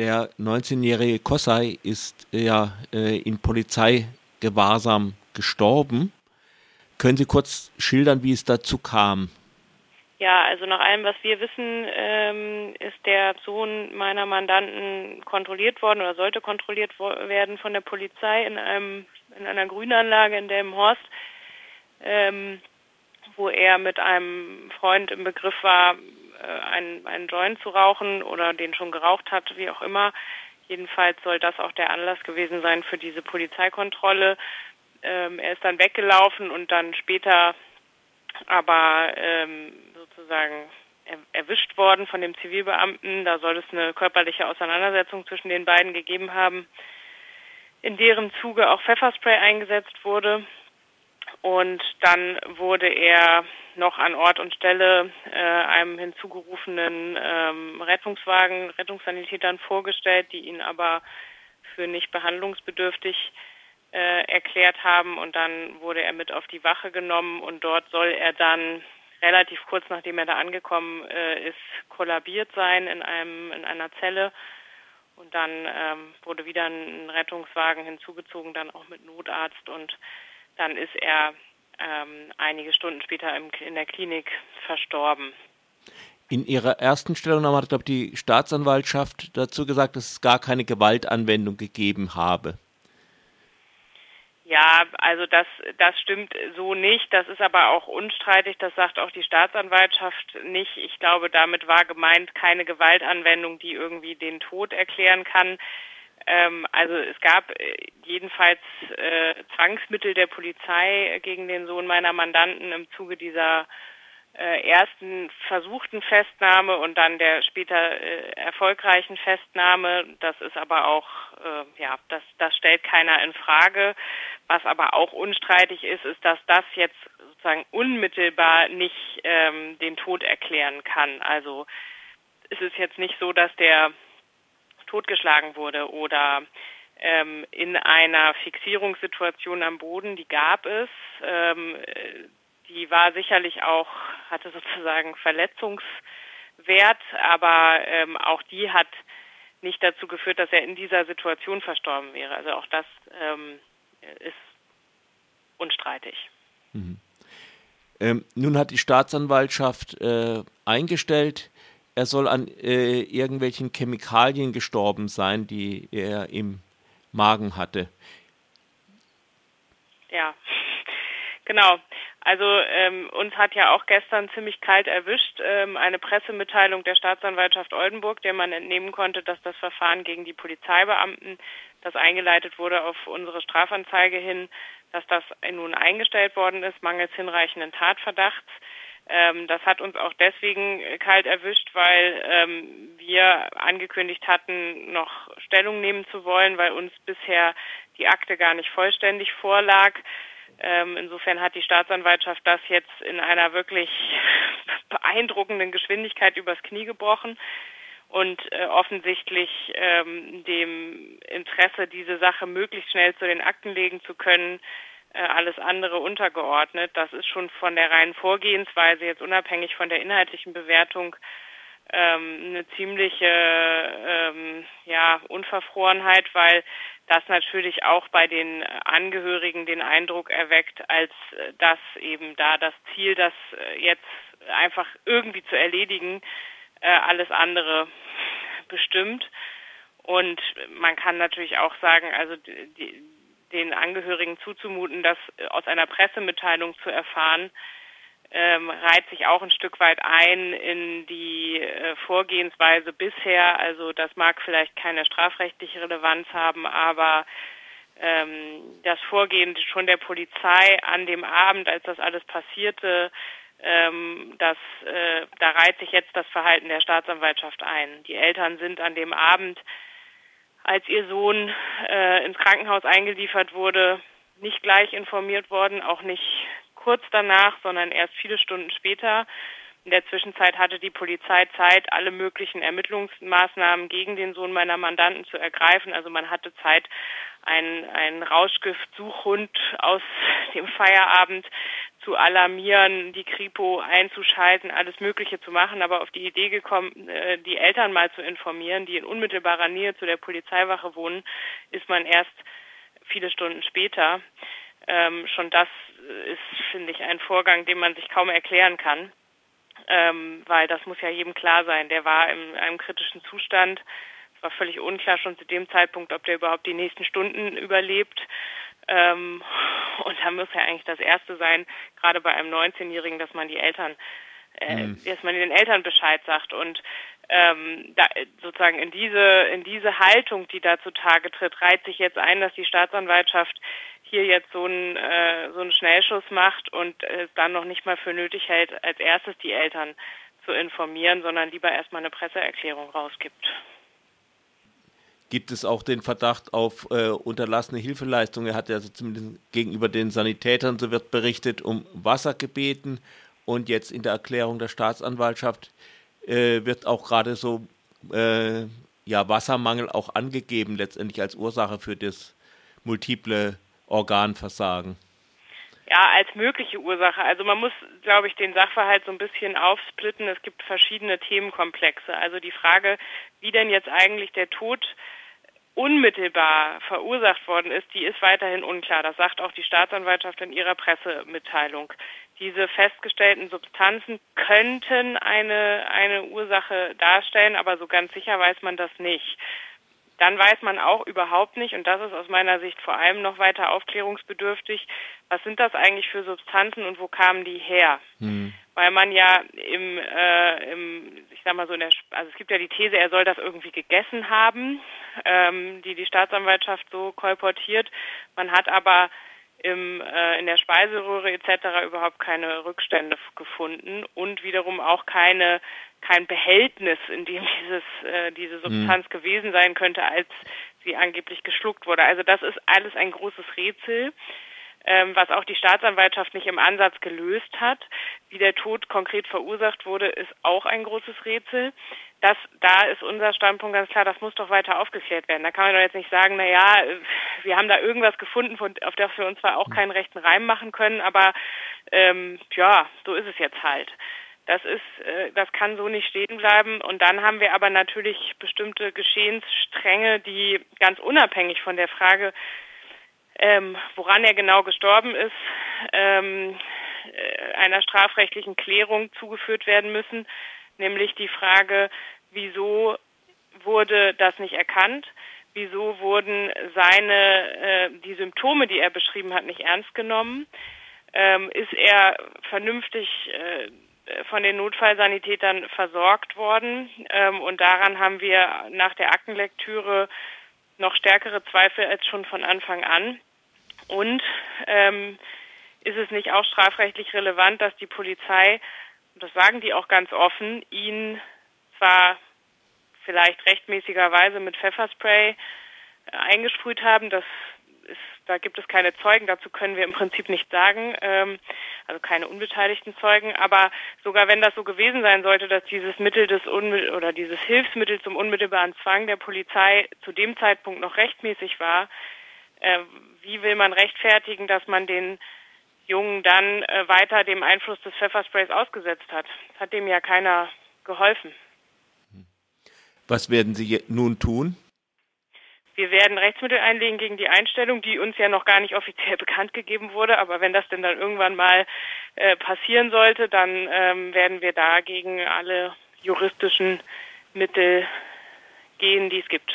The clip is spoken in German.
Der 19-jährige Kossai ist ja äh, in Polizeigewahrsam gestorben. Können Sie kurz schildern, wie es dazu kam? Ja, also nach allem, was wir wissen, ähm, ist der Sohn meiner Mandanten kontrolliert worden oder sollte kontrolliert werden von der Polizei in einem in einer Grünanlage in Delmenhorst, ähm, wo er mit einem Freund im Begriff war, äh, einen, einen Joint zu rauchen oder den schon geraucht hat, wie auch immer. Jedenfalls soll das auch der Anlass gewesen sein für diese Polizeikontrolle. Ähm, er ist dann weggelaufen und dann später aber ähm, sozusagen er, erwischt worden von dem Zivilbeamten. Da soll es eine körperliche Auseinandersetzung zwischen den beiden gegeben haben, in deren Zuge auch Pfefferspray eingesetzt wurde. Und dann wurde er noch an Ort und Stelle äh, einem hinzugerufenen ähm, Rettungswagen, Rettungssanitätern vorgestellt, die ihn aber für nicht behandlungsbedürftig äh, erklärt haben. Und dann wurde er mit auf die Wache genommen und dort soll er dann relativ kurz nachdem er da angekommen äh, ist, kollabiert sein in einem in einer Zelle. Und dann ähm, wurde wieder ein Rettungswagen hinzugezogen, dann auch mit Notarzt und dann ist er ähm, einige Stunden später im, in der Klinik verstorben. In Ihrer ersten Stellungnahme hat, glaube ich, die Staatsanwaltschaft dazu gesagt, dass es gar keine Gewaltanwendung gegeben habe. Ja, also das, das stimmt so nicht. Das ist aber auch unstreitig. Das sagt auch die Staatsanwaltschaft nicht. Ich glaube, damit war gemeint keine Gewaltanwendung, die irgendwie den Tod erklären kann. Ähm, also es gab äh, jedenfalls äh, Zwangsmittel der Polizei gegen den Sohn meiner Mandanten im Zuge dieser äh, ersten versuchten Festnahme und dann der später äh, erfolgreichen Festnahme. Das ist aber auch, äh, ja, das, das stellt keiner in Frage. Was aber auch unstreitig ist, ist, dass das jetzt sozusagen unmittelbar nicht ähm, den Tod erklären kann. Also es ist jetzt nicht so, dass der totgeschlagen wurde oder ähm, in einer Fixierungssituation am Boden, die gab es. Ähm, die war sicherlich auch, hatte sozusagen Verletzungswert, aber ähm, auch die hat nicht dazu geführt, dass er in dieser Situation verstorben wäre. Also auch das ähm, ist unstreitig. Mhm. Ähm, nun hat die Staatsanwaltschaft äh, eingestellt, er soll an äh, irgendwelchen Chemikalien gestorben sein, die er im Magen hatte. Ja, genau. Also ähm, uns hat ja auch gestern ziemlich kalt erwischt ähm, eine Pressemitteilung der Staatsanwaltschaft Oldenburg, der man entnehmen konnte, dass das Verfahren gegen die Polizeibeamten, das eingeleitet wurde auf unsere Strafanzeige hin, dass das nun eingestellt worden ist, mangels hinreichenden Tatverdachts. Ähm, das hat uns auch deswegen kalt erwischt, weil ähm, wir angekündigt hatten, noch Stellung nehmen zu wollen, weil uns bisher die Akte gar nicht vollständig vorlag. Ähm, insofern hat die Staatsanwaltschaft das jetzt in einer wirklich beeindruckenden Geschwindigkeit übers Knie gebrochen und äh, offensichtlich ähm, dem Interesse, diese Sache möglichst schnell zu den Akten legen zu können, äh, alles andere untergeordnet. Das ist schon von der reinen Vorgehensweise, jetzt unabhängig von der inhaltlichen Bewertung, ähm, eine ziemliche ähm, ja, Unverfrorenheit, weil das natürlich auch bei den Angehörigen den Eindruck erweckt, als äh, dass eben da das Ziel, das äh, jetzt einfach irgendwie zu erledigen, äh, alles andere bestimmt. Und man kann natürlich auch sagen, also die, den Angehörigen zuzumuten, das aus einer Pressemitteilung zu erfahren, ähm, reiht sich auch ein Stück weit ein in die äh, Vorgehensweise bisher. Also das mag vielleicht keine strafrechtliche Relevanz haben, aber ähm, das Vorgehen schon der Polizei an dem Abend, als das alles passierte, ähm, das, äh, da reiht sich jetzt das Verhalten der Staatsanwaltschaft ein. Die Eltern sind an dem Abend, als ihr Sohn äh, ins Krankenhaus eingeliefert wurde, nicht gleich informiert worden, auch nicht kurz danach, sondern erst viele Stunden später. In der Zwischenzeit hatte die Polizei Zeit, alle möglichen Ermittlungsmaßnahmen gegen den Sohn meiner Mandanten zu ergreifen. Also man hatte Zeit, einen, einen Rauschgift-Suchhund aus dem Feierabend zu alarmieren, die Kripo einzuschalten, alles Mögliche zu machen, aber auf die Idee gekommen, äh, die Eltern mal zu informieren, die in unmittelbarer Nähe zu der Polizeiwache wohnen, ist man erst viele Stunden später. Ähm, schon das ist, finde ich, ein Vorgang, den man sich kaum erklären kann, ähm, weil das muss ja jedem klar sein. Der war in einem kritischen Zustand. Es war völlig unklar schon zu dem Zeitpunkt, ob der überhaupt die nächsten Stunden überlebt. Ähm, und da muss ja eigentlich das Erste sein, gerade bei einem 19-Jährigen, dass man die Eltern, äh, mhm. dass man den Eltern Bescheid sagt und ähm, da, sozusagen in diese in diese Haltung, die da zutage tritt, reiht sich jetzt ein, dass die Staatsanwaltschaft hier jetzt so einen äh, so einen Schnellschuss macht und es dann noch nicht mal für nötig hält, als erstes die Eltern zu informieren, sondern lieber erstmal eine Presseerklärung rausgibt gibt es auch den Verdacht auf äh, unterlassene Hilfeleistung. Er hat ja also zumindest gegenüber den Sanitätern, so wird berichtet, um Wasser gebeten. Und jetzt in der Erklärung der Staatsanwaltschaft äh, wird auch gerade so äh, ja, Wassermangel auch angegeben, letztendlich als Ursache für das multiple Organversagen. Ja, als mögliche Ursache. Also man muss, glaube ich, den Sachverhalt so ein bisschen aufsplitten. Es gibt verschiedene Themenkomplexe. Also die Frage, wie denn jetzt eigentlich der Tod unmittelbar verursacht worden ist, die ist weiterhin unklar. Das sagt auch die Staatsanwaltschaft in ihrer Pressemitteilung. Diese festgestellten Substanzen könnten eine, eine Ursache darstellen, aber so ganz sicher weiß man das nicht. Dann weiß man auch überhaupt nicht, und das ist aus meiner Sicht vor allem noch weiter aufklärungsbedürftig, was sind das eigentlich für Substanzen und wo kamen die her? Mhm. Weil man ja im, äh, im, ich sag mal so in der, also es gibt ja die These, er soll das irgendwie gegessen haben, ähm, die die Staatsanwaltschaft so kolportiert. Man hat aber im, äh, in der Speiseröhre etc. überhaupt keine Rückstände gefunden und wiederum auch keine kein Behältnis, in dem dieses äh, diese mhm. Substanz mhm. gewesen sein könnte, als sie angeblich geschluckt wurde. Also das ist alles ein großes Rätsel ähm, was auch die Staatsanwaltschaft nicht im Ansatz gelöst hat. Wie der Tod konkret verursacht wurde, ist auch ein großes Rätsel. Das, da ist unser Standpunkt ganz klar, das muss doch weiter aufgeklärt werden. Da kann man doch jetzt nicht sagen, na ja, wir haben da irgendwas gefunden, auf das wir uns zwar auch keinen rechten Reim machen können, aber ähm, ja, so ist es jetzt halt. Das ist, äh, das kann so nicht stehen bleiben. Und dann haben wir aber natürlich bestimmte Geschehensstränge, die ganz unabhängig von der Frage, ähm, woran er genau gestorben ist, ähm, äh, einer strafrechtlichen Klärung zugeführt werden müssen, nämlich die Frage, wieso wurde das nicht erkannt? Wieso wurden seine äh, die Symptome, die er beschrieben hat, nicht ernst genommen? Ähm, ist er vernünftig äh, von den Notfallsanitätern versorgt worden? Ähm, und daran haben wir nach der Aktenlektüre noch stärkere Zweifel als schon von Anfang an. Und ähm, ist es nicht auch strafrechtlich relevant, dass die Polizei, das sagen die auch ganz offen, ihn zwar vielleicht rechtmäßigerweise mit Pfefferspray äh, eingesprüht haben, das da gibt es keine Zeugen, dazu können wir im Prinzip nicht sagen, ähm, also keine unbeteiligten Zeugen, aber sogar wenn das so gewesen sein sollte, dass dieses Mittel des Unmittel oder dieses Hilfsmittel zum unmittelbaren Zwang der Polizei zu dem Zeitpunkt noch rechtmäßig war, äh, wie will man rechtfertigen, dass man den Jungen dann äh, weiter dem Einfluss des Pfeffersprays ausgesetzt hat? Hat dem ja keiner geholfen. Was werden Sie nun tun? Wir werden Rechtsmittel einlegen gegen die Einstellung, die uns ja noch gar nicht offiziell bekannt gegeben wurde. Aber wenn das denn dann irgendwann mal äh, passieren sollte, dann ähm, werden wir dagegen alle juristischen Mittel gehen, die es gibt.